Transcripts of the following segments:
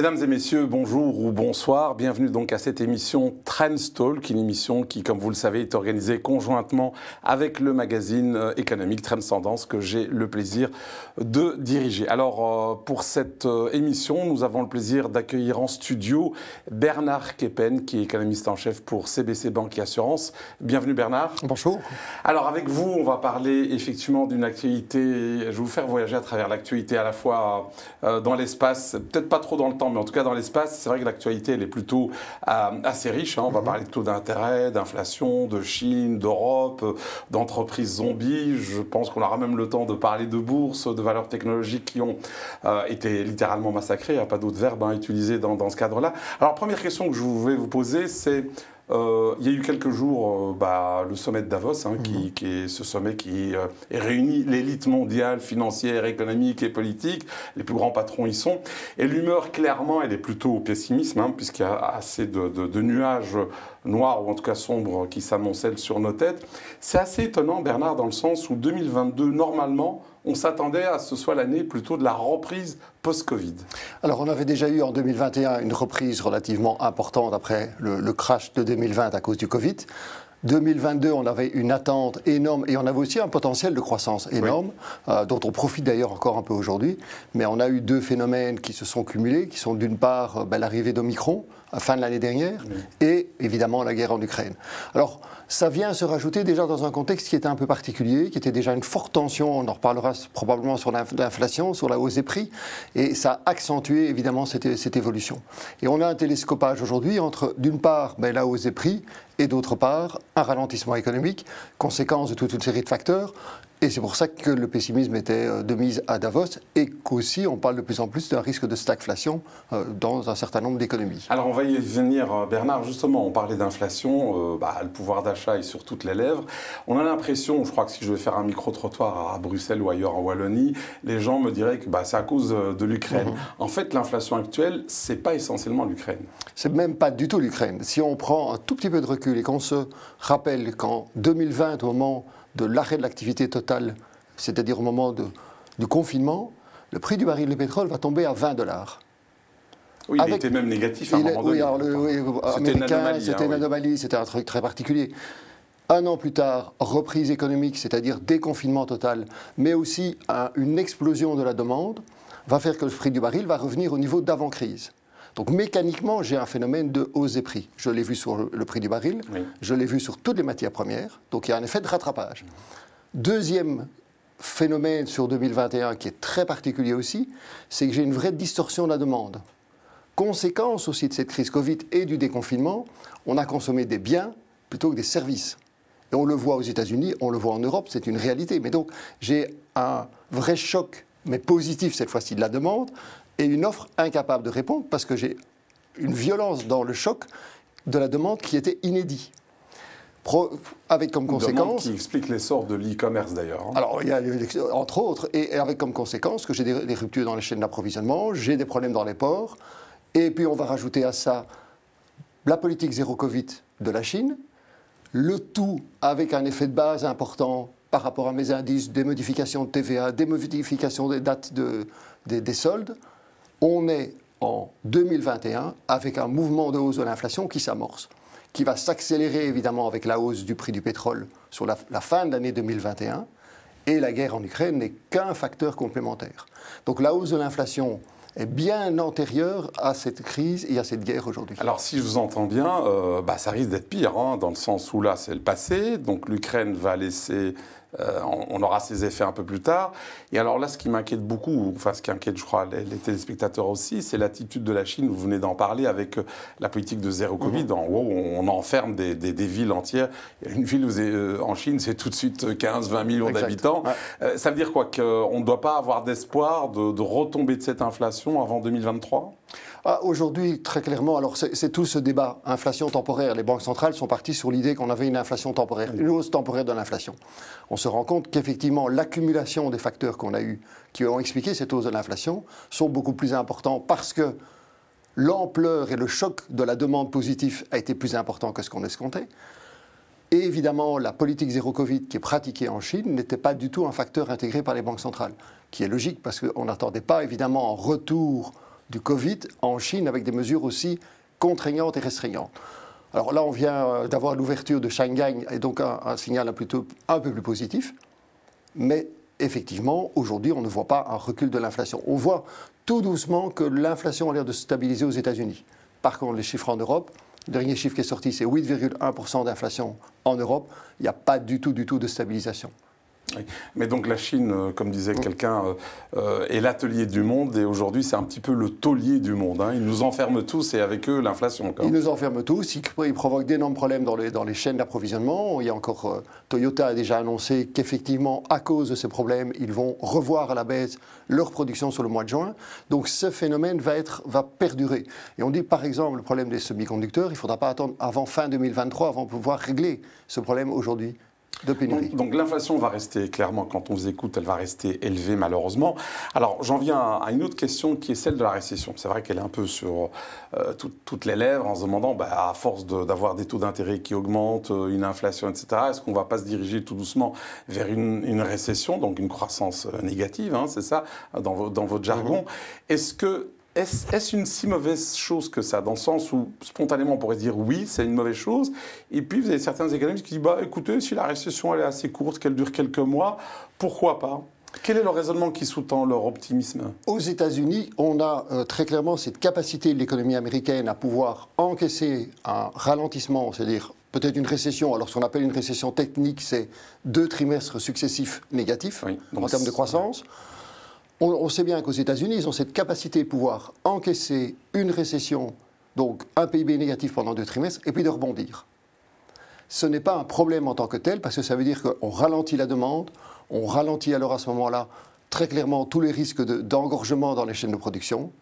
Mesdames et messieurs, bonjour ou bonsoir. Bienvenue donc à cette émission Trendstalk, une émission qui, comme vous le savez, est organisée conjointement avec le magazine euh, économique Tendance que j'ai le plaisir de diriger. Alors, euh, pour cette euh, émission, nous avons le plaisir d'accueillir en studio Bernard Kepen, qui est économiste en chef pour CBC Banque et Assurance. Bienvenue Bernard. Bonjour. Alors, avec vous, on va parler effectivement d'une actualité. Je vais vous faire voyager à travers l'actualité à la fois dans l'espace, peut-être pas trop dans le mais en tout cas dans l'espace, c'est vrai que l'actualité, elle est plutôt euh, assez riche. Hein. On va mhm. parler de taux d'intérêt, d'inflation, de Chine, d'Europe, d'entreprises zombies. Je pense qu'on aura même le temps de parler de bourse, de valeurs technologiques qui ont euh, été littéralement massacrées. Il n'y a pas d'autre verbe hein, utilisé dans, dans ce cadre-là. Alors, première question que je vais vous poser, c'est euh, il y a eu quelques jours euh, bah, le sommet de Davos, hein, qui, mhm. est ce sommet qui euh, réunit l'élite mondiale financière, économique et politique. Les plus grands patrons y sont. Et l'humeur, clairement, elle est plutôt au pessimisme, hein, puisqu'il y a assez de, de, nuages noirs, ou en tout cas sombres, qui s'amoncellent sur nos têtes. C'est assez étonnant, Bernard, dans le sens où 2022, normalement, on s'attendait à ce soit l'année plutôt de la reprise post-Covid. Alors on avait déjà eu en 2021 une reprise relativement importante après le, crash de 2020 à cause du Covid. 2022, on avait une attente énorme et on avait aussi un potentiel de croissance énorme, euh, dont on profite d'ailleurs encore un peu aujourd'hui. Mais on a eu deux phénomènes qui se sont cumulés, qui sont d'une part euh, ben, l'arrivée d'Omicron, fin de l'année dernière, et évidemment la guerre en Ukraine. Alors, ça vient se rajouter déjà dans un contexte qui était un peu particulier, qui était déjà une forte tension, on en reparlera probablement sur l'inflation, sur la hausse des prix, et ça a accentué évidemment cette, cette évolution. Et on a un télescopage aujourd'hui entre, d'une part, ben, la hausse des prix, et d'autre part, un ralentissement économique, conséquence de toute une série de facteurs, et c'est pour ça que le pessimisme était euh, de mise à Davos et qu'aussi on parle de plus en plus d'un risque de stagflation euh, dans un certain nombre d'économies. Alors on va y venir, euh, Bernard. Justement, on parlait d'inflation, bah, le pouvoir d'achat est sur toutes les lèvres. On a l'impression, je crois que si je vais faire un micro-trottoir à Bruxelles ou ailleurs en Wallonie, les gens me diraient que bah, c'est à cause de l'Ukraine. Mhm. En fait, l'inflation actuelle, c'est pas essentiellement l'Ukraine. C'est même pas du tout l'Ukraine. Si on prend un tout petit peu de recul et qu'on se rappelle qu'en 2020, au moment de l'arrêt de l'activité totale, c'est-à-dire au moment du confinement, le prix du baril de pétrole va tomber à 20 dollars. Oui, il était même négatif à un moment donné. c'était une anomalie. C'était une anomalie, c'était un truc très particulier. Un an plus tard, reprise économique, c'est-à-dire déconfinement total, mais aussi une explosion de la demande, va faire que le prix du baril va revenir au niveau d'avant-crise. Donc mécaniquement, j'ai un phénomène de hausse des prix. Je l'ai vu sur le prix du baril, je l'ai vu sur toutes les matières premières, donc il y a un effet de rattrapage. Deuxième phénomène sur 2021 qui est très particulier aussi, c'est que j'ai une vraie distorsion de la demande. Conséquence aussi de cette crise Covid et du déconfinement, on a consommé des biens plutôt que des services. Et on le voit aux États-Unis, on le voit en Europe, c'est une réalité. Mais donc j'ai un vrai choc, mais positif cette fois-ci, de la demande, et une offre incapable de répondre parce que j'ai une violence dans le choc de la demande qui était inédit. avec comme conséquence. qui explique l'essor de l'e-commerce d'ailleurs. Hein. Alors, il y a, entre autres, et avec comme conséquence que j'ai des, ruptures dans les chaînes d'approvisionnement, j'ai des problèmes dans les ports, et puis on va rajouter à ça la politique zéro Covid de la Chine, le tout avec un effet de base important par rapport à mes indices, des modifications de TVA, des modifications des dates de, des soldes on est en 2021 avec un mouvement de hausse de l'inflation qui s'amorce, qui va s'accélérer évidemment avec la hausse du prix du pétrole sur la, fin de l'année 2021. Et la guerre en Ukraine n'est qu'un facteur complémentaire. Donc la hausse de l'inflation est bien antérieure à cette crise et à cette guerre aujourd'hui. Alors si je vous entends bien, euh, bah, ça risque d'être pire, hein, dans le sens où là c'est le passé, donc l'Ukraine va laisser euh, on, aura ces effets un peu plus tard. Et alors là, ce qui m'inquiète beaucoup, enfin ce qui inquiète, je crois, les, téléspectateurs aussi, c'est l'attitude de la Chine. Vous venez d'en parler avec euh, la politique de zéro Covid. Mhm. En gros, on, enferme des, villes entières. Une ville euh, en Chine, c'est tout de suite 15-20 millions d'habitants. ça veut dire quoi Qu'on ne doit pas avoir d'espoir de, de retomber de cette inflation avant 2023 ah, aujourd'hui, très clairement, alors c'est tout ce débat, inflation temporaire. Les banques centrales sont parties sur l'idée qu'on avait une inflation temporaire, une hausse temporaire de l'inflation. On se rend compte qu'effectivement, l'accumulation des facteurs qu'on a eus, qui ont expliqué cette hausse de l'inflation, sont beaucoup plus importants parce que l'ampleur et le choc de la demande positive a été plus important que ce qu'on escomptait. Et évidemment, la politique zéro Covid qui est pratiquée en Chine n'était pas du tout un facteur intégré par les banques centrales, qui est logique parce qu'on n'attendait pas évidemment un retour du Covid en Chine avec des mesures aussi contraignantes et restreignantes. Alors là, on vient euh, d'avoir l'ouverture de Shanghai et donc un, signal plutôt, un peu plus positif. Mais effectivement, aujourd'hui, on ne voit pas un recul de l'inflation. On voit tout doucement que l'inflation a l'air de se stabiliser aux États-Unis. Par contre, les chiffres en Europe, le dernier chiffre qui est sorti, c'est 8,1% d'inflation en Europe. Il n'y a pas du tout, du tout de stabilisation. Mais donc la Chine, euh, comme disait quelqu'un, euh, euh, est l'atelier du monde et aujourd'hui c'est un petit peu le taulier du monde. Hein. Ils nous enferment tous et avec eux l'inflation. Ils nous enferment tous, ils, provoquent d'énormes problèmes dans les, dans les chaînes d'approvisionnement. Il y a encore, Toyota a déjà annoncé qu'effectivement à cause de ces problèmes, ils vont revoir à la baisse leur production sur le mois de juin. Donc ce phénomène va, être, va perdurer. Et on dit par exemple le problème des semi-conducteurs, il ne faudra pas attendre avant fin 2023 avant de pouvoir régler ce problème aujourd'hui donc, l'inflation va rester, clairement, quand on vous écoute, elle va rester élevée malheureusement. Alors j'en viens à une autre question qui est celle de la récession. C'est vrai qu'elle est un peu sur euh, toutes les lèvres en se demandant, bah, à force d'avoir des taux d'intérêt qui augmentent, euh, une inflation, etc., est-ce qu'on ne va pas se diriger tout doucement vers une, récession, donc une croissance euh, négative, hein, c'est ça, dans, votre jargon. Mm-hmm. Est-ce que est-ce une si mauvaise chose que ça, dans le sens où spontanément on pourrait dire oui, c'est une mauvaise chose, et puis vous avez certains économistes qui disent bah écoutez, si la récession elle est assez courte, qu'elle dure quelques mois, pourquoi pas? Quel est le raisonnement qui sous-tend leur optimisme? Aux États-Unis, on a euh, très clairement cette capacité de l'économie américaine à pouvoir encaisser un ralentissement, c'est-à-dire peut-être une récession. Alors, ce qu'on appelle une récession technique, c'est deux trimestres successifs négatifs en termes de croissance on, sait bien qu'aux États-Unis, ils ont cette capacité de pouvoir encaisser une récession, donc un PIB négatif pendant deux trimestres, et puis de rebondir. Ce n'est pas un problème en tant que tel, parce que ça veut dire qu'on ralentit la demande, on ralentit alors à ce moment-là très clairement tous les risques d'engorgement dans les chaînes de production,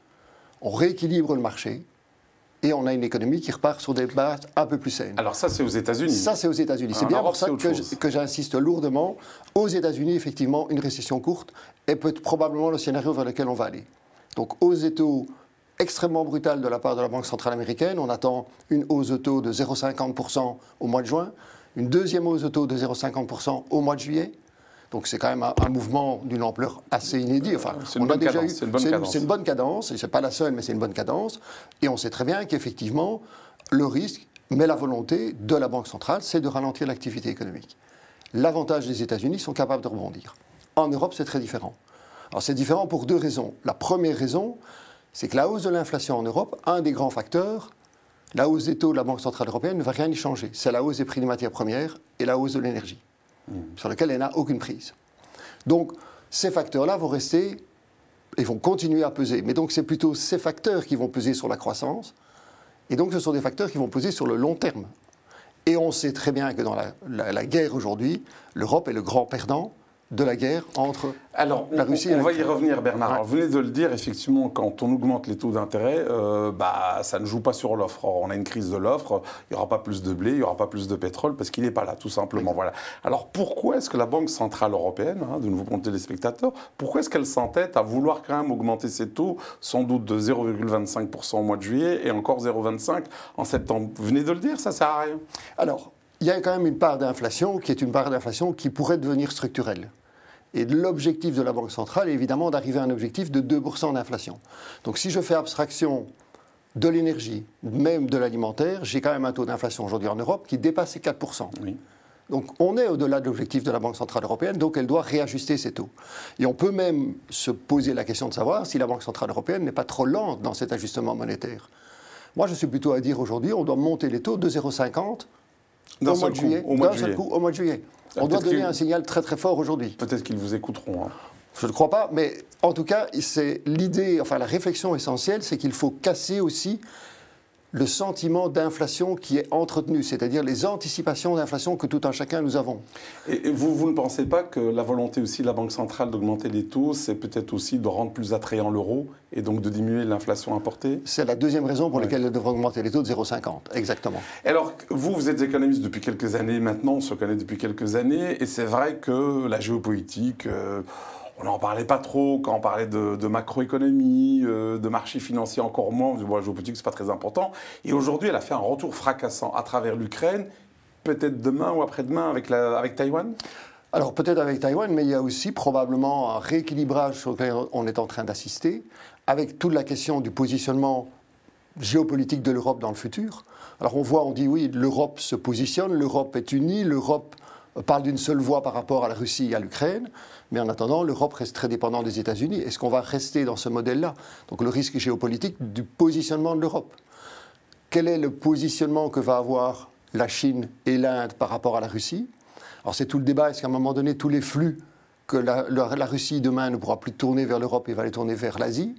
on rééquilibre le marché, et on a une économie qui repart sur des bases un peu plus saines. Alors ça, c'est aux États-Unis. Ça, c'est aux États-Unis. C'est bien pour ça que, j'insiste lourdement. Aux États-Unis, effectivement, une récession courte est peut probablement le scénario vers lequel on va aller. Donc aux États extrêmement brutales de la part de la Banque centrale américaine, on attend une hausse de taux de 0,50% au mois de juin, une deuxième hausse de taux de 0,50% au mois de juillet, donc c'est quand même un, mouvement d'une ampleur assez inédite. Enfin, c'est une, déjà eu, une, bonne cadence. C'est une bonne cadence, et c'est pas la seule, mais c'est une bonne cadence. Et on sait très bien qu'effectivement, le risque, mais la volonté de la Banque centrale, c'est de ralentir l'activité économique. L'avantage des États-Unis, ils sont capables de rebondir. En Europe, c'est très différent. Alors c'est différent pour deux raisons. La première raison, c'est que la hausse de l'inflation en Europe, un des grands facteurs, la hausse des taux de la Banque centrale européenne ne va rien y changer. C'est la hausse des prix des matières premières et la hausse de l'énergie sur lequel elle n'a aucune prise. Donc, ces facteurs-là vont rester et vont continuer à peser. Mais donc, c'est plutôt ces facteurs qui vont peser sur la croissance. Et donc, ce sont des facteurs qui vont peser sur le long terme. Et on sait très bien que dans la guerre aujourd'hui, l'Europe est le grand perdant de la guerre entre Alors, la Russie on, et la On va y revenir, Bernard. vous venez de le dire, effectivement, quand on augmente les taux d'intérêt, euh, bah, ça ne joue pas sur l'offre. On a une crise de l'offre, il n'y aura pas plus de blé, il n'y aura pas plus de pétrole, parce qu'il n'est pas là, tout simplement. Voilà. Alors, pourquoi est-ce que la Banque Centrale Européenne, hein, de nouveau pour les spectateurs, pourquoi est-ce qu'elle s'entête à vouloir quand même augmenter ses taux, sans doute de 0,25% au mois de juillet et encore 0,25% en septembre? Vous venez de le dire, ça ne sert à rien. Alors, il y a quand même une part d'inflation qui est une part d'inflation qui pourrait devenir structurelle. Et l'objectif de la Banque centrale est évidemment d'arriver à un objectif de 2% d'inflation. Donc si je fais abstraction de l'énergie, même de l'alimentaire, j'ai quand même un taux d'inflation aujourd'hui en Europe qui dépasse les 4%. Donc on est au-delà de l'objectif de la Banque Centrale Européenne, donc elle doit réajuster ses taux. Et on peut même se poser la question de savoir si la Banque Centrale Européenne n'est pas trop lente dans cet ajustement monétaire. Moi je suis plutôt à dire aujourd'hui, on doit monter les taux de 0,50 au mois de juillet. Au mois de juillet. On doit donner un signal très très fort aujourd'hui. Peut-être qu'ils vous écouteront. Hein. Je ne crois pas, mais en tout cas, c'est l'idée, enfin la réflexion essentielle, c'est qu'il faut casser aussi le sentiment d'inflation qui est entretenu, c'est-à-dire les anticipations d'inflation que tout un chacun nous avons. Et vous, vous ne pensez pas que la volonté aussi de la Banque centrale d'augmenter les taux, c'est peut-être aussi de rendre plus attrayant l'euro et donc de diminuer l'inflation importée? C'est la deuxième raison pour laquelle elle devrait augmenter les taux de 0,50, exactement. Alors, vous, vous êtes économiste depuis quelques années maintenant, on se connaît depuis quelques années, et c'est vrai que la géopolitique... Euh, on n'en parlait pas trop quand on parlait de, macroéconomie, euh, de marché financier encore moins. Bon, la géopolitique, c'est pas très important. Et aujourd'hui, elle a fait un retour fracassant à travers l'Ukraine, peut-être demain ou après-demain avec, avec Taïwan? Alors peut-être avec Taïwan, mais il y a aussi probablement un rééquilibrage sur lequel on est en train d'assister, avec toute la question du positionnement géopolitique de l'Europe dans le futur. Alors on voit, on dit oui, l'Europe se positionne, l'Europe est unie, l'Europe parle d'une seule voix par rapport à la Russie et à l'Ukraine, mais en attendant, l'Europe reste très dépendante des États-Unis. Est-ce qu'on va rester dans ce modèle-là? Donc le risque géopolitique du positionnement de l'Europe. Quel est le positionnement que va avoir la Chine et l'Inde par rapport à la Russie? Alors c'est tout le débat, est-ce qu'à un moment donné, tous les flux que la, Russie demain ne pourra plus tourner vers l'Europe et va les tourner vers l'Asie?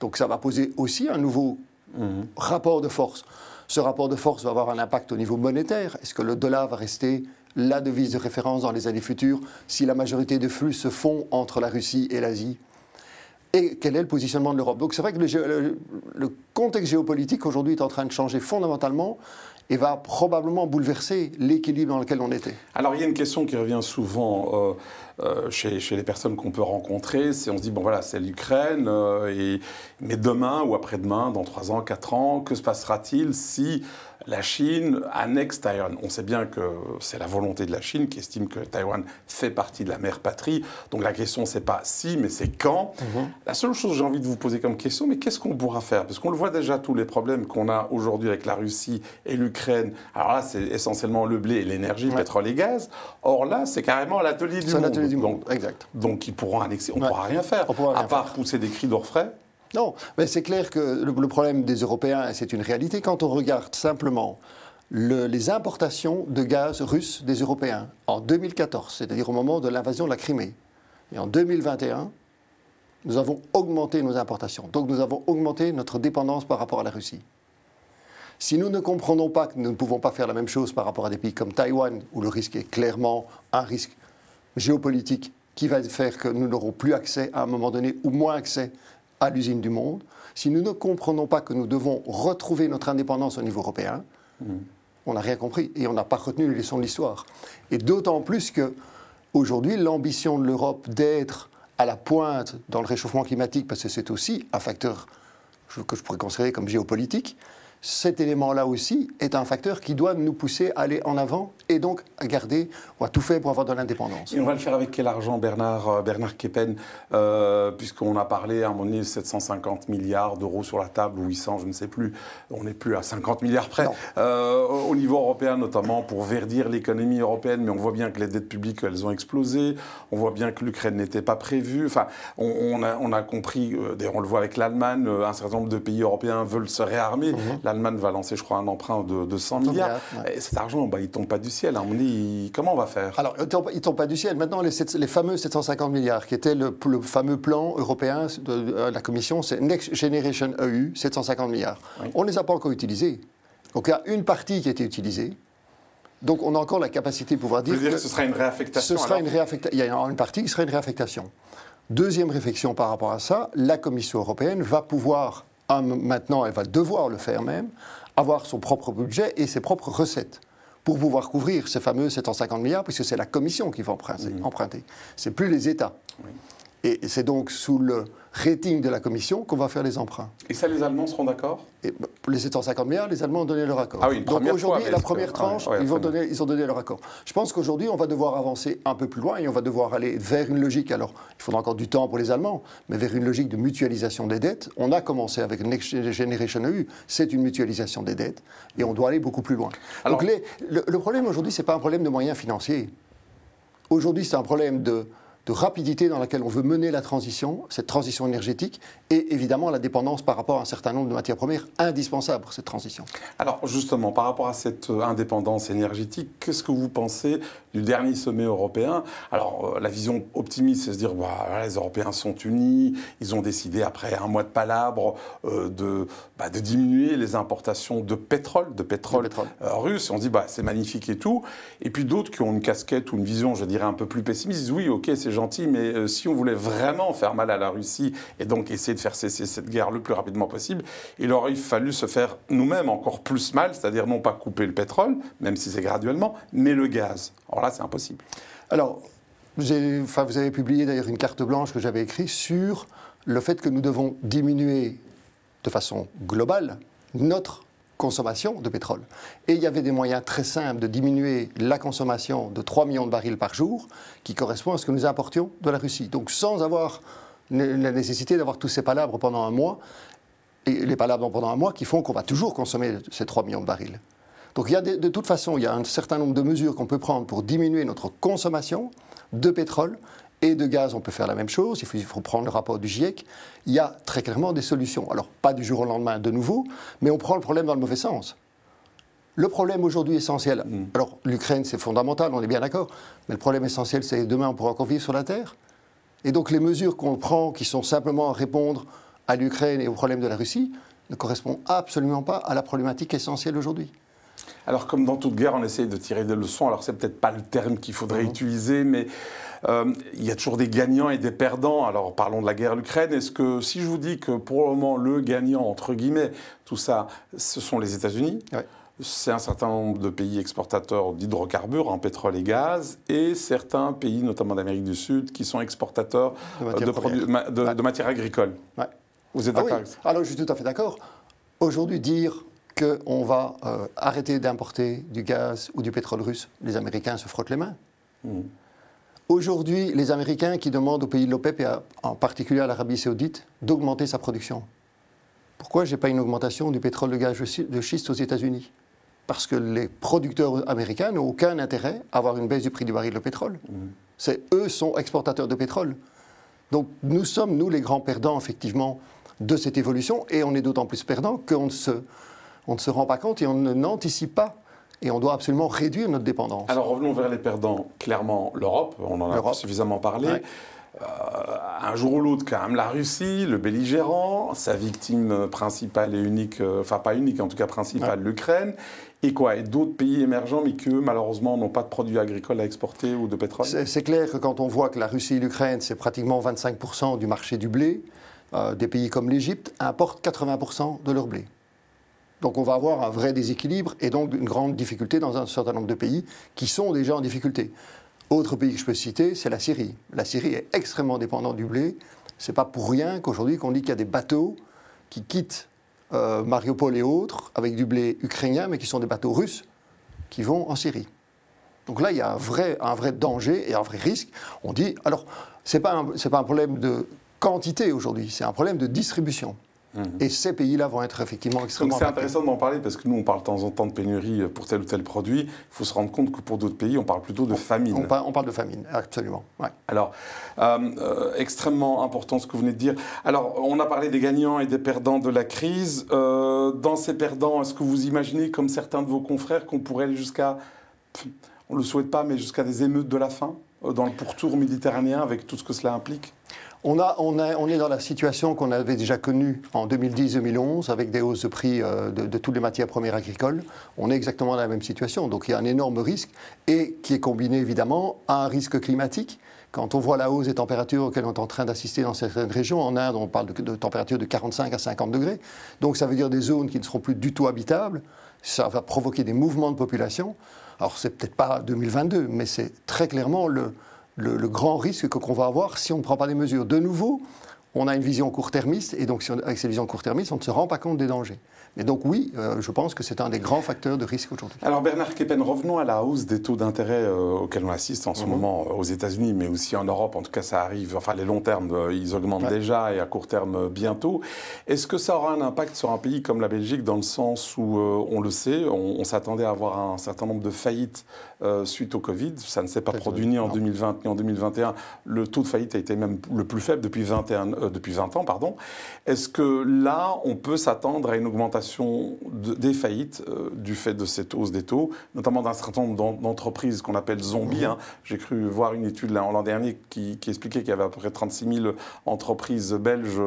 Donc ça va poser aussi un nouveau mhm. rapport de force. Ce rapport de force va avoir un impact au niveau monétaire. Est-ce que le dollar va rester la devise de référence dans les années futures si la majorité des flux se font entre la Russie et l'Asie et quel est le positionnement de l'Europe? Donc c'est vrai que le, contexte géopolitique aujourd'hui est en train de changer fondamentalement et va probablement bouleverser l'équilibre dans lequel on était. Alors il y a une question qui revient souvent euh, euh, chez, les personnes qu'on peut rencontrer, c'est on se dit, bon voilà, c'est l'Ukraine, euh, mais demain ou après-demain, dans 3 ans, 4 ans, que se passera-t-il si la Chine annexe Taïwan. On sait bien que c'est la volonté de la Chine qui estime que Taïwan fait partie de la mère patrie. Donc la question, c'est pas si, mais c'est quand. Mhm. La seule chose que j'ai envie de vous poser comme question, mais qu'est-ce qu'on pourra faire? Parce qu'on le voit déjà, tous les problèmes qu'on a aujourd'hui avec la Russie et l'Ukraine. Alors là, c'est essentiellement le blé et l'énergie, le pétrole et gaz. Or là, c'est carrément l'atelier du, monde. du monde. Donc, exact. Donc ils pourront annexer. On ne pourra rien faire, à part pousser des cris d'orfraie. Non, mais c'est clair que le, problème des Européens, c'est une réalité. Quand on regarde simplement les importations de gaz russe des Européens en 2014, c'est-à-dire au moment de l'invasion de la Crimée, et en 2021, nous avons augmenté nos importations. Donc nous avons augmenté notre dépendance par rapport à la Russie. Si nous ne comprenons pas que nous ne pouvons pas faire la même chose par rapport à des pays comme Taïwan, où le risque est clairement un risque géopolitique qui va faire que nous n'aurons plus accès à un moment donné, ou moins accès à l'usine du monde, si nous ne comprenons pas que nous devons retrouver notre indépendance au niveau européen, on n'a rien compris et on n'a pas retenu les leçons de l'histoire. Et d'autant plus que aujourd'hui, l'ambition de l'Europe d'être à la pointe dans le réchauffement climatique, parce que c'est aussi un facteur que je pourrais considérer comme géopolitique, cet élément-là aussi est un facteur qui doit nous pousser à aller en avant et donc à garder ou à tout faire pour avoir de l'indépendance. Et on va le faire avec quel argent, Bernard, euh, Bernard Keppen euh, Puisqu'on a parlé à un moment donné de 750 milliards d'euros sur la table, ou 800, je ne sais plus. On n'est plus à 50 milliards près. Euh, au niveau européen, notamment, pour verdir l'économie européenne, mais on voit bien que les dettes publiques, elles ont explosé. On voit bien que l'Ukraine n'était pas prévue. Enfin, on, a, on a, compris, d'ailleurs, on le voit avec l'Allemagne, un certain nombre de pays européens veulent se réarmer. Mhm. L'Allemagne va lancer, je crois, un emprunt de, 100 milliards. Et cet argent, bah, il ne tombe pas du ciel. On dit, comment on va faire? Alors, il ne tombe pas du ciel. Maintenant, les, les, fameux 750 milliards, qui étaient le, fameux plan européen de, la Commission, c'est Next Generation EU, 750 milliards. On ne les a pas encore utilisés. Donc, il y a une partie qui a été utilisée. Donc, on a encore la capacité de pouvoir dire. Vous dire que ce sera une réaffectation Ce sera une réaffectation. Il y a une partie qui sera une réaffectation. Deuxième réflexion par rapport à ça, la Commission européenne va pouvoir maintenant, elle va devoir le faire même, avoir son propre budget et ses propres recettes pour pouvoir couvrir ces fameux 750 milliards, puisque c'est la Commission qui va emprunter. Mmh. emprunter. Ce n'est plus les États. Et c'est donc sous le rating de la Commission qu'on va faire les emprunts. Et ça, les Allemands seront d'accord? Bah, Les 750 milliards, les Allemands ont donné leur accord. Ah oui, Donc aujourd'hui, la première tranche, ils, vont donner, ils ont donné leur accord. Je pense qu'aujourd'hui, on va devoir avancer un peu plus loin et on va devoir aller vers une logique. Alors, il faudra encore du temps pour les Allemands, mais vers une logique de mutualisation des dettes. On a commencé avec Next Generation EU, c'est une mutualisation des dettes et on doit aller beaucoup plus loin. Donc les, le, le problème aujourd'hui, ce n'est pas un problème de moyens financiers. Aujourd'hui, c'est un problème de de rapidité dans laquelle on veut mener la transition, cette transition énergétique, et évidemment la dépendance par rapport à un certain nombre de matières premières indispensables pour cette transition. Alors justement, par rapport à cette euh, indépendance énergétique, qu'est-ce que vous pensez du dernier sommet européen? Alors euh, la vision optimiste, c'est se dire, bah, les Européens sont unis, ils ont décidé après un mois de palabres euh, de, bah, de diminuer les importations de pétrole, de pétrole, russe, on dit, bah, c'est magnifique et tout. Et puis d'autres qui ont une casquette ou une vision, je dirais, un peu plus pessimiste, disent, oui, ok, c'est gentil, mais euh, si on voulait vraiment faire mal à la Russie et donc essayer de faire cesser cette guerre le plus rapidement possible, il aurait fallu se faire nous-mêmes encore plus mal, c'est-à-dire non pas couper le pétrole, même si c'est graduellement, mais le gaz. Alors là, c'est impossible. Alors, vous avez, enfin, vous avez publié d'ailleurs une carte blanche que j'avais écrite sur le fait que nous devons diminuer de façon globale notre consommation de pétrole. Et il y avait des moyens très simples de diminuer la consommation de 3 millions de barils par jour, qui correspond à ce que nous importions de la Russie. Donc sans avoir la nécessité d'avoir tous ces palabres pendant un mois, et les palabres pendant un mois qui font qu'on va toujours consommer ces 3 millions de barils. Donc il y a de, toute façon, il y a un certain nombre de mesures qu'on peut prendre pour diminuer notre consommation de pétrole et de gaz, on peut faire la même chose, il faut, il faut, prendre le rapport du GIEC, il y a très clairement des solutions. Alors pas du jour au lendemain de nouveau, mais on prend le problème dans le mauvais sens. Le problème aujourd'hui essentiel, mm. alors l'Ukraine c'est fondamental, on est bien d'accord, mais le problème essentiel c'est demain on pourra encore vivre sur la Terre. Et donc les mesures qu'on prend qui sont simplement à répondre à l'Ukraine et au problème de la Russie ne correspondent absolument pas à la problématique essentielle aujourd'hui. Alors, comme dans toute guerre, on essaye de tirer des leçons. Alors, c'est peut-être pas le terme qu'il faudrait mm. utiliser, mais euh, il y a toujours des gagnants et des perdants. Alors, parlons de la guerre d'Ukraine. Est-ce que si je vous dis que pour le moment, le gagnant, entre guillemets, tout ça, ce sont les États-Unis c'est un certain nombre de pays exportateurs d'hydrocarbures, en pétrole et gaz, et certains pays, notamment d'Amérique du Sud, qui sont exportateurs de matières, agricoles. Vous êtes ah d'accord Alors je suis tout à fait d'accord. Aujourd'hui, dire qu'on va euh, arrêter d'importer du gaz ou du pétrole russe, les Américains se frottent les mains. Hmm. Aujourd'hui, les Américains qui demandent aux pays de l'OPEP, et en particulier à l'Arabie saoudite, d'augmenter sa production. Pourquoi je n'ai pas une augmentation du pétrole de gaz de schiste aux États-Unis? Parce que les producteurs américains n'ont aucun intérêt à avoir une baisse du prix du baril de pétrole. Mmh. C'est eux sont exportateurs de pétrole. Donc nous sommes, nous, les grands perdants, effectivement, de cette évolution, et on est d'autant plus perdants qu'on ne, se, on ne se rend pas compte et on n'anticipe pas. Et on doit absolument réduire notre dépendance. Alors revenons vers les perdants. Clairement, l'Europe, on en a suffisamment parlé. Euh, un jour ou l'autre, quand même, la Russie, le belligérant, sa victime principale et unique, euh, enfin pas unique, en tout cas principale, l'Ukraine, et quoi Et d'autres pays émergents, mais qui, eux, malheureusement, n'ont pas de produits agricoles à exporter ou de pétrole C'est clair que quand on voit que la Russie et l'Ukraine, c'est pratiquement 25% du marché du blé, euh, des pays comme l'Égypte importent 80% de leur blé. Donc on va avoir un vrai déséquilibre et donc une grande difficulté dans un certain nombre de pays qui sont déjà en difficulté. Autre pays que je peux citer, c'est la Syrie. La Syrie est extrêmement dépendante du blé. Ce n'est pas pour rien qu'aujourd'hui qu'on dit qu'il y a des bateaux qui quittent euh, Mariupol et autres avec du blé ukrainien, mais qui sont des bateaux russes qui vont en Syrie. Donc là, il y a un vrai, danger et un vrai risque. On dit, alors, ce n'est pas un problème de quantité aujourd'hui, c'est un problème de distribution. Mhm. Et ces pays-là vont être effectivement extrêmement. C'est intéressant d'en parler parce que nous, on parle de temps en temps de pénurie pour tel ou tel produit. Il faut se rendre compte que pour d'autres pays, on parle plutôt de famine. On, parle, de famine, absolument. Alors, euh, euh, extrêmement important ce que vous venez de dire. Alors, on a parlé des gagnants et des perdants de la crise. Euh, dans ces perdants, est-ce que vous imaginez, comme certains de vos confrères, qu'on pourrait aller jusqu'à, on ne le souhaite pas, mais jusqu'à des émeutes de la faim dans le pourtour méditerranéen avec tout ce que cela implique? On, est dans la situation qu'on avait déjà connue en 2010-2011 avec des hausses de prix euh, de, toutes les matières premières agricoles. On est exactement dans la même situation. Donc il y a un énorme risque et qui est combiné évidemment à un risque climatique. Quand on voit la hausse des températures auxquelles on est en train d'assister dans certaines régions, en Inde, on parle de, de températures de 45 à 50 degrés. Donc ça veut dire des zones qui ne seront plus du tout habitables. Ça va provoquer des mouvements de population. Alors c'est peut-être pas 2022, mais c'est très clairement le, le, grand risque qu'on va avoir si on ne prend pas des mesures. De nouveau, on a une vision court-termiste, et donc avec cette vision court-termiste, on ne se rend pas compte des dangers. Et donc oui, euh, je pense que c'est un des grands facteurs de risque aujourd'hui. Alors Bernard Keppen, revenons à la hausse des taux d'intérêt euh, auxquels on assiste en ce mhm. moment euh, aux États-Unis, mais aussi en Europe. En tout cas, ça arrive. Enfin, les longs termes, ils augmentent déjà et à court terme bientôt. Est-ce que ça aura un impact sur un pays comme la Belgique dans le sens où, on le sait, on, s'attendait à avoir un certain nombre de faillites suite au Covid. Ça ne s'est pas produit ni en 2020 ni en 2021. Le taux de faillite a été même le plus faible depuis 21, depuis 20 ans. Pardon. Est-ce que là, on peut s'attendre à une augmentation des faillites euh, du fait de cette hausse des taux, notamment d'un certain nombre d'entreprises qu'on appelle zombies. Mhm. Hein. J'ai cru voir une étude l'an dernier qui, expliquait qu'il y avait à peu près 36 000 entreprises belges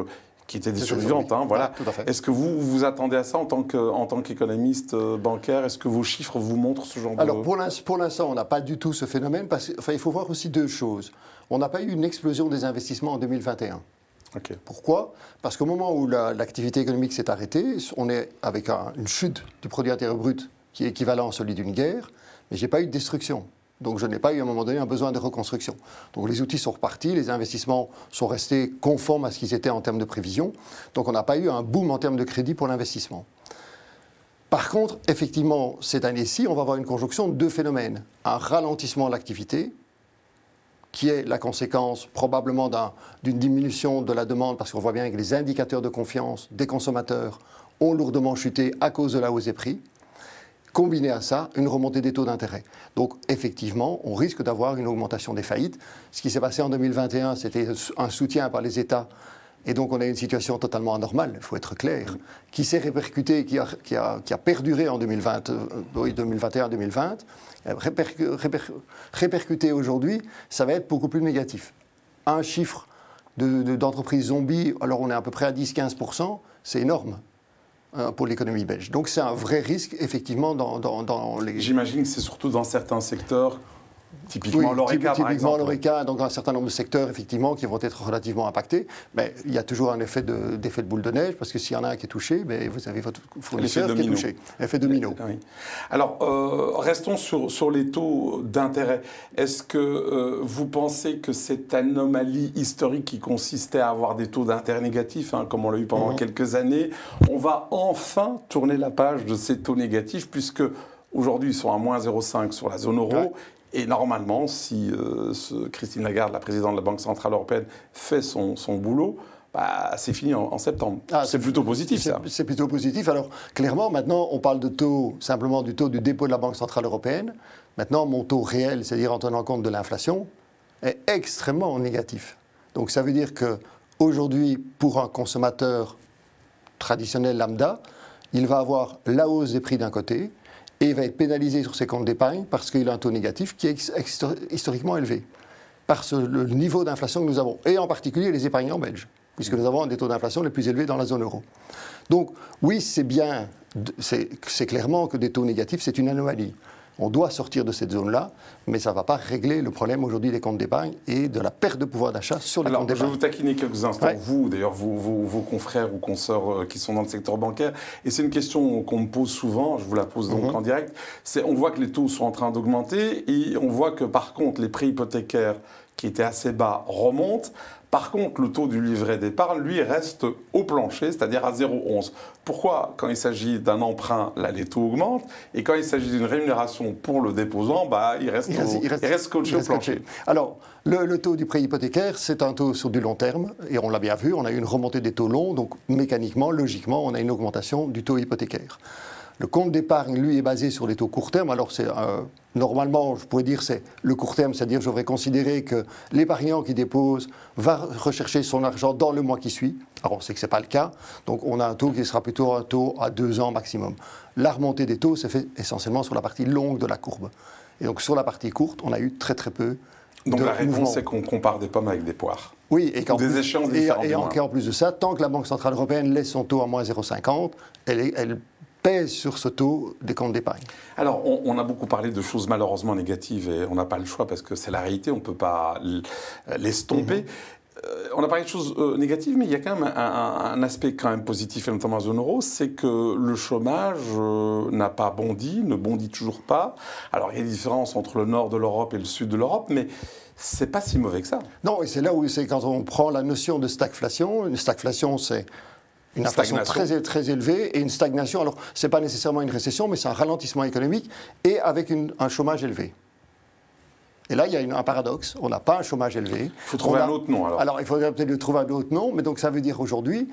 qui étaient des survivantes. Hein, voilà. Est-ce que vous vous attendez à ça en tant qu'économiste euh, bancaire? Est-ce que vos chiffres vous montrent ce genre de... Alors pour l'instant, on n'a pas du tout ce phénomène. Parce, enfin, il faut voir aussi deux choses. On n'a pas eu une explosion des investissements en 2021. Pourquoi? Parce qu'au moment où l'activité économique s'est arrêtée, on est avec une chute du produit intérieur brut qui est équivalent à celui d'une guerre, mais je n'ai pas eu de destruction. Donc je n'ai pas eu à un moment donné un besoin de reconstruction. Donc les outils sont repartis, les investissements sont restés conformes à ce qu'ils étaient en termes de prévision. Donc on n'a pas eu un boom en termes de crédit pour l'investissement. Par contre, effectivement, cette année-ci, on va avoir une conjonction de deux phénomènes. Un ralentissement de l'activité, qui est la conséquence probablement d'une diminution de la demande, parce qu'on voit bien que les indicateurs de confiance des consommateurs ont lourdement chuté à cause de la hausse des prix. Combiné à ça, une remontée des taux d'intérêt. Donc effectivement, on risque d'avoir une augmentation des faillites. Ce qui s'est passé en 2021, c'était un soutien par les États et donc on a une situation totalement anormale, il faut être clair, qui s'est répercutée, qui a, qui, a, qui a, perduré en 2020, 2021-2020, euh, répercuté aujourd'hui, ça va être beaucoup plus négatif. Un chiffre d'entreprises de, zombies, alors on est à peu près à 10-15%, c'est énorme pour l'économie belge. Donc c'est un vrai risque, effectivement, dans, dans, dans les... J'imagine que c'est surtout dans certains secteurs Typiquement l'ORECA, par typiquement l'ORECA, donc un certain nombre de secteurs, effectivement, qui vont être relativement impactés. Mais il y a toujours un effet de, d'effet de boule de neige, parce que s'il y en a un qui est touché, ben, vous avez votre fournisseur qui est touché. Effet domino. Oui. Alors, euh, restons sur, sur les taux d'intérêt. Est-ce que euh, vous pensez que cette anomalie historique qui consistait à avoir des taux d'intérêt négatifs, hein, comme on l'a eu pendant mhm. quelques années, on va enfin tourner la page de ces taux négatifs, puisque Aujourd'hui, ils sont à moins 0,5 sur la zone euro. Et normalement, si euh, Christine Lagarde, la présidente de la Banque Centrale Européenne, fait son, son boulot, bah, c'est fini en, septembre. Ah, c'est plutôt positif, ça. C'est plutôt positif. Alors, clairement, maintenant, on parle de taux, simplement du taux du dépôt de la Banque Centrale Européenne. Maintenant, mon taux réel, c'est-à-dire en tenant compte de l'inflation, est extrêmement négatif. Donc, ça veut dire que aujourd'hui, pour un consommateur traditionnel lambda, il va avoir la hausse des prix d'un côté, et il va être pénalisé sur ses comptes d'épargne parce qu'il a un taux négatif qui est historiquement élevé, par le niveau d'inflation que nous avons, et en particulier les épargnants belges, puisque nous avons un des taux d'inflation les plus élevés dans la zone euro. Donc oui, c'est bien, c'est clairement que des taux négatifs, c'est une anomalie. On doit sortir de cette zone-là, mais ça ne va pas régler le problème aujourd'hui des comptes d'épargne et de la perte de pouvoir d'achat sur les comptes d'épargne. Je vais vous taquiner quelques instants, vous, d'ailleurs, vos confrères ou consoeurs euh, qui sont dans le secteur bancaire. Et c'est une question qu'on me pose souvent, je vous la pose donc mhm. en direct. On voit que les taux sont en train d'augmenter et on voit que par contre, les prix hypothécaires qui étaient assez bas remontent. Par contre, le taux du livret d'épargne, lui, reste au plancher, c'est-à-dire à 0,11. Pourquoi, quand il s'agit d'un emprunt, là, les taux augmentent, et quand il s'agit d'une rémunération pour le déposant, bah, il reste, il reste, scotché au plancher Alors, le, taux du prêt hypothécaire, c'est un taux sur du long terme, et on l'a bien vu, on a eu une remontée des taux longs, donc mécaniquement, logiquement, on a une augmentation du taux hypothécaire. Le compte d'épargne, lui, est basé sur les taux court terme. Alors, c'est euh, normalement, je pourrais dire, c'est le court terme, c'est-à-dire, je devrais considérer que l'épargnant qui dépose va rechercher son argent dans le mois qui suit. Alors, on sait que ce n'est pas le cas. Donc, on a un taux qui sera plutôt un taux à deux ans maximum. La remontée des taux s'est fait essentiellement sur la partie longue de la courbe. Et donc, sur la partie courte, on a eu très, très peu. Donc, la réponse, c'est qu'on compare des pommes avec des poires. Oui, et, qu'en des plus, et, en, plus de ça, tant que la Banque Centrale Européenne laisse son taux à moins 0,50, elle, elle pèse sur ce taux des comptes d'épargne. Alors, on, a beaucoup parlé de choses malheureusement négatives et on n'a pas le choix parce que c'est la réalité, on ne peut pas l'estomper. Euh, on a parlé de choses euh, négatives, mais il y a quand même un, aspect quand même positif, et notamment en zone euro, c'est que le chômage euh, n'a pas bondi, ne bondit toujours pas. Alors il y a des différences entre le nord de l'Europe et le sud de l'Europe, mais c'est pas si mauvais que ça. Non, et c'est là où c'est quand on prend la notion de stagflation. Une stagflation, c'est une inflation très, très élevée et une stagnation. Alors, ce n'est pas nécessairement une récession, mais c'est un ralentissement économique et avec un chômage élevé. Et là, il y a un paradoxe. On n'a pas un chômage élevé. Il faut trouver un autre nom alors. Alors, il faudrait peut-être trouver un autre nom, mais donc ça veut dire aujourd'hui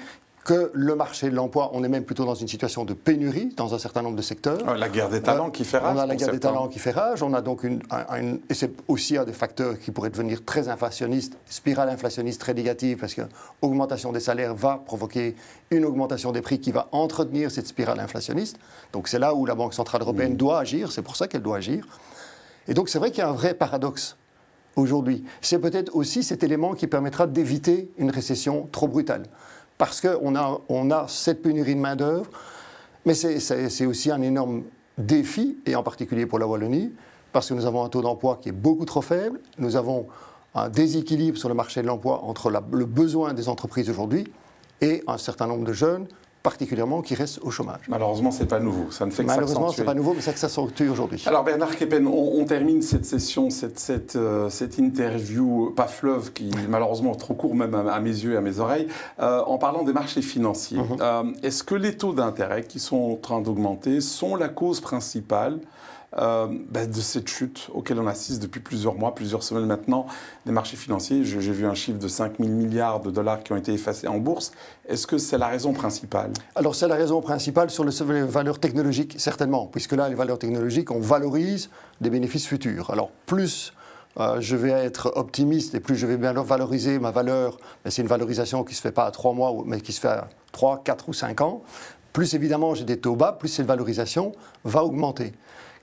que le marché de l'emploi, on est même plutôt dans une situation de pénurie dans un certain nombre de secteurs. La guerre des talents qui fait rage. On a la guerre des talents qui fait rage. On a donc une, et c'est aussi un des facteurs qui pourrait devenir très inflationniste, spirale inflationniste très négative, parce que augmentation des salaires va provoquer une augmentation des prix qui va entretenir cette spirale inflationniste. Donc c'est là où la Banque centrale européenne mmh. doit agir. C'est pour ça qu'elle doit agir. Et donc c'est vrai qu'il y a un vrai paradoxe aujourd'hui. C'est peut-être aussi cet élément qui permettra d'éviter une récession trop brutale parce qu'on a, on a cette pénurie de main-d'œuvre. Mais c'est aussi un énorme défi, et en particulier pour la Wallonie, parce que nous avons un taux d'emploi qui est beaucoup trop faible. Nous avons un déséquilibre sur le marché de l'emploi entre le besoin des entreprises aujourd'hui et un certain nombre de jeunes particulièrement qui restent au chômage. Malheureusement, ce n'est pas nouveau. Ça ne fait Malheureusement, ce n'est pas nouveau, mais c'est que ça s'accentue aujourd'hui. Alors, Bernard Keppen, on, termine cette session, cette, cette, euh, cette, interview, pas fleuve, qui malheureusement trop court même à, mes yeux et à mes oreilles, euh, en parlant des marchés financiers. Mhm. Euh, est-ce que les taux d'intérêt qui sont en train d'augmenter sont la cause principale euh, ben, de cette chute auquel on assiste depuis plusieurs mois, plusieurs semaines maintenant, des marchés financiers. J'ai vu un chiffre de 5 000 milliards de dollars qui ont été effacés en bourse. Est-ce que c'est la raison principale? Alors c'est la raison principale sur les valeurs technologiques, certainement, puisque là, les valeurs technologiques, on valorise des bénéfices futurs. Alors plus euh, je vais être optimiste et plus je vais bien valoriser ma valeur, mais c'est une valorisation qui ne se fait pas à 3 mois, mais qui se fait à 3, 4 ou 5 ans, plus évidemment j'ai des taux bas, plus cette valorisation va augmenter.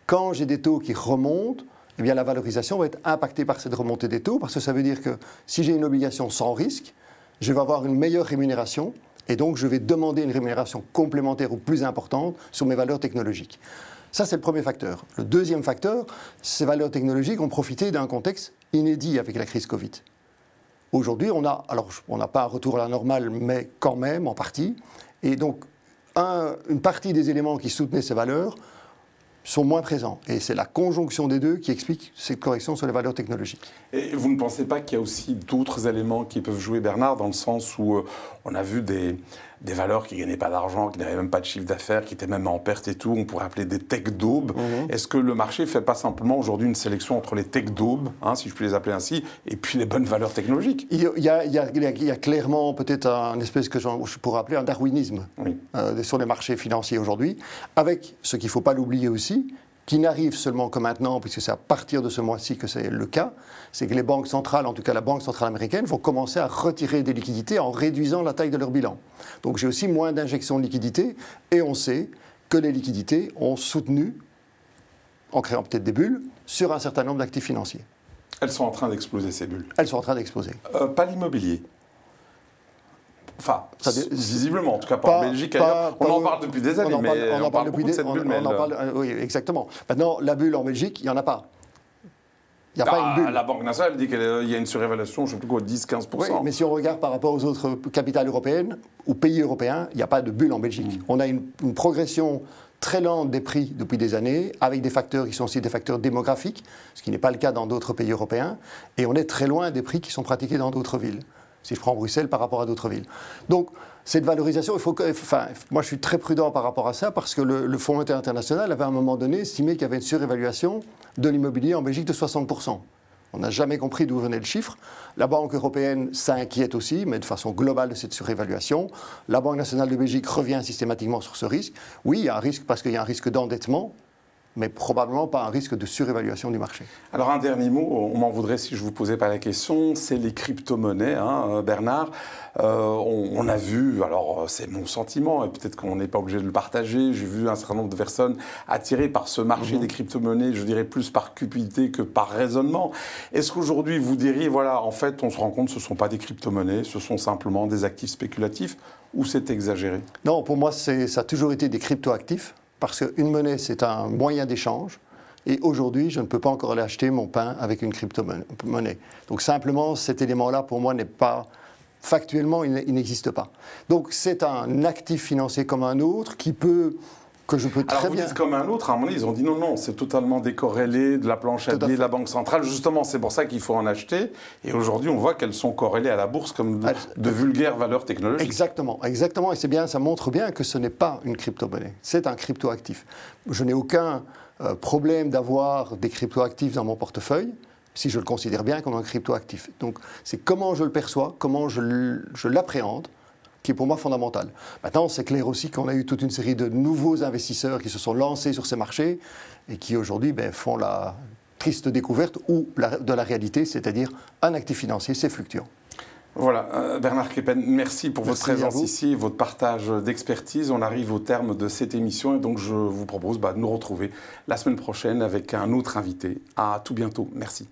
Quand j'ai des taux qui remontent, eh bien la valorisation va être impactée par cette remontée des taux, parce que ça veut dire que si j'ai une obligation sans risque, je vais avoir une meilleure rémunération, et donc je vais demander une rémunération complémentaire ou plus importante sur mes valeurs technologiques. Ça, c'est le premier facteur. Le deuxième facteur, ces valeurs technologiques ont profité d'un contexte inédit avec la crise Covid. Aujourd'hui, on a, alors on n'a pas un retour à la normale, mais quand même en partie. Et donc, une partie des éléments qui soutenaient ces valeurs sont moins présents. Et c'est la conjonction des deux qui explique cette correction sur les valeurs technologiques. Et vous ne pensez pas qu'il y a aussi d'autres éléments qui peuvent jouer, Bernard, dans le sens où euh, on a vu des, des valeurs qui ne gagnaient pas d'argent, qui n'avaient même pas de chiffre d'affaires, qui étaient même en perte et tout, on pourrait appeler des tech daubes. Mhm. Est-ce que le marché ne fait pas simplement aujourd'hui une sélection entre les tech daubes, hein, si je puis les appeler ainsi, et puis les bonnes valeurs technologiques? Il y, a, il, y a, clairement peut-être un espèce que je pourrais appeler un darwinisme euh, sur les marchés financiers aujourd'hui, avec ce qu'il ne faut pas l'oublier aussi, qui n'arrive seulement que maintenant, puisque c'est à partir de ce mois-ci que c'est le cas, c'est que les banques centrales, en tout cas la Banque centrale américaine, vont commencer à retirer des liquidités en réduisant la taille de leur bilan. Donc j'ai aussi moins d'injections de liquidités, et on sait que les liquidités ont soutenu, en créant peut-être des bulles, sur un certain nombre d'actifs financiers. Elles sont en train d'exploser, ces bulles Elles sont en train d'exploser. Euh, pas l'immobilier. Enfin, visiblement, en tout cas pas, en Belgique. on en parle depuis des années, on mais on, en parle, depuis de cette bulle. Euh, oui, exactement. Maintenant, la bulle en Belgique, il n'y en a pas. Il n'y a pas une ah, bulle. La Banque nationale dit qu'il y a une surévaluation, je ne sais plus quoi, 10-15%. Oui, mais si on regarde par rapport aux autres capitales européennes ou pays européens, il n'y a pas de bulle en Belgique. Mm. On a une, une, progression très lente des prix depuis des années, avec des facteurs qui sont aussi des facteurs démographiques, ce qui n'est pas le cas dans d'autres pays européens, et on est très loin des prix qui sont pratiqués dans d'autres villes si je prends Bruxelles par rapport à d'autres villes. Donc, cette valorisation, il faut que, enfin, moi je suis très prudent par rapport à ça parce que le, Fonds monétaire international avait à un moment donné estimé qu'il y avait une surévaluation de l'immobilier en Belgique de 60%. On n'a jamais compris d'où venait le chiffre. La Banque européenne s'inquiète aussi, mais de façon globale de cette surévaluation. La Banque nationale de Belgique revient systématiquement sur ce risque. Oui, il y a un risque parce qu'il y a un risque d'endettement, mais probablement pas un risque de surévaluation du marché. Alors un dernier mot, on m'en voudrait si je vous posais pas la question, c'est les crypto-monnaies, hein, Bernard. Euh, on, a vu, alors c'est mon sentiment, et peut-être qu'on n'est pas obligé de le partager, j'ai vu un certain nombre de personnes attirées par ce marché mhm. des crypto-monnaies, je dirais plus par cupidité que par raisonnement. Est-ce qu'aujourd'hui vous diriez, voilà, en fait on se rend compte que ce ne sont pas des crypto-monnaies, ce sont simplement des actifs spéculatifs, ou c'est exagéré? Non, pour moi ça a toujours été des crypto-actifs parce qu'une monnaie, c'est un moyen d'échange. Et aujourd'hui, je ne peux pas encore aller acheter mon pain avec une crypto-monnaie. Donc simplement, cet élément-là, pour moi, n'est pas... Factuellement, il n'existe pas. Donc c'est un actif financier comme un autre qui peut que je peux très Alors vous bien. Dites comme un autre, à un moment ils ont dit non, non, c'est totalement décorrélé de la planche à billets de la Banque centrale. Justement, c'est pour ça qu'il faut en acheter. Et aujourd'hui, on voit qu'elles sont corrélées à la bourse comme de, vulgaires valeurs technologiques. Exactement, exactement. Et c'est bien, ça montre bien que ce n'est pas une crypto-monnaie, c'est un crypto-actif. Je n'ai aucun euh, problème d'avoir des crypto-actifs dans mon portefeuille si je le considère bien comme un crypto-actif. Donc, c'est comment je le perçois, comment je l'appréhende qui est pour moi fondamental. Maintenant, c'est clair aussi qu'on a eu toute une série de nouveaux investisseurs qui se sont lancés sur ces marchés et qui aujourd'hui ben, font la triste découverte ou de la réalité, c'est-à-dire un actif financier, c'est fluctuant. Voilà, euh, Bernard Kepen, merci pour votre présence ici, votre partage d'expertise. On arrive au terme de cette émission et donc je vous propose bah, de nous retrouver la semaine prochaine avec un autre invité. À tout bientôt. Merci.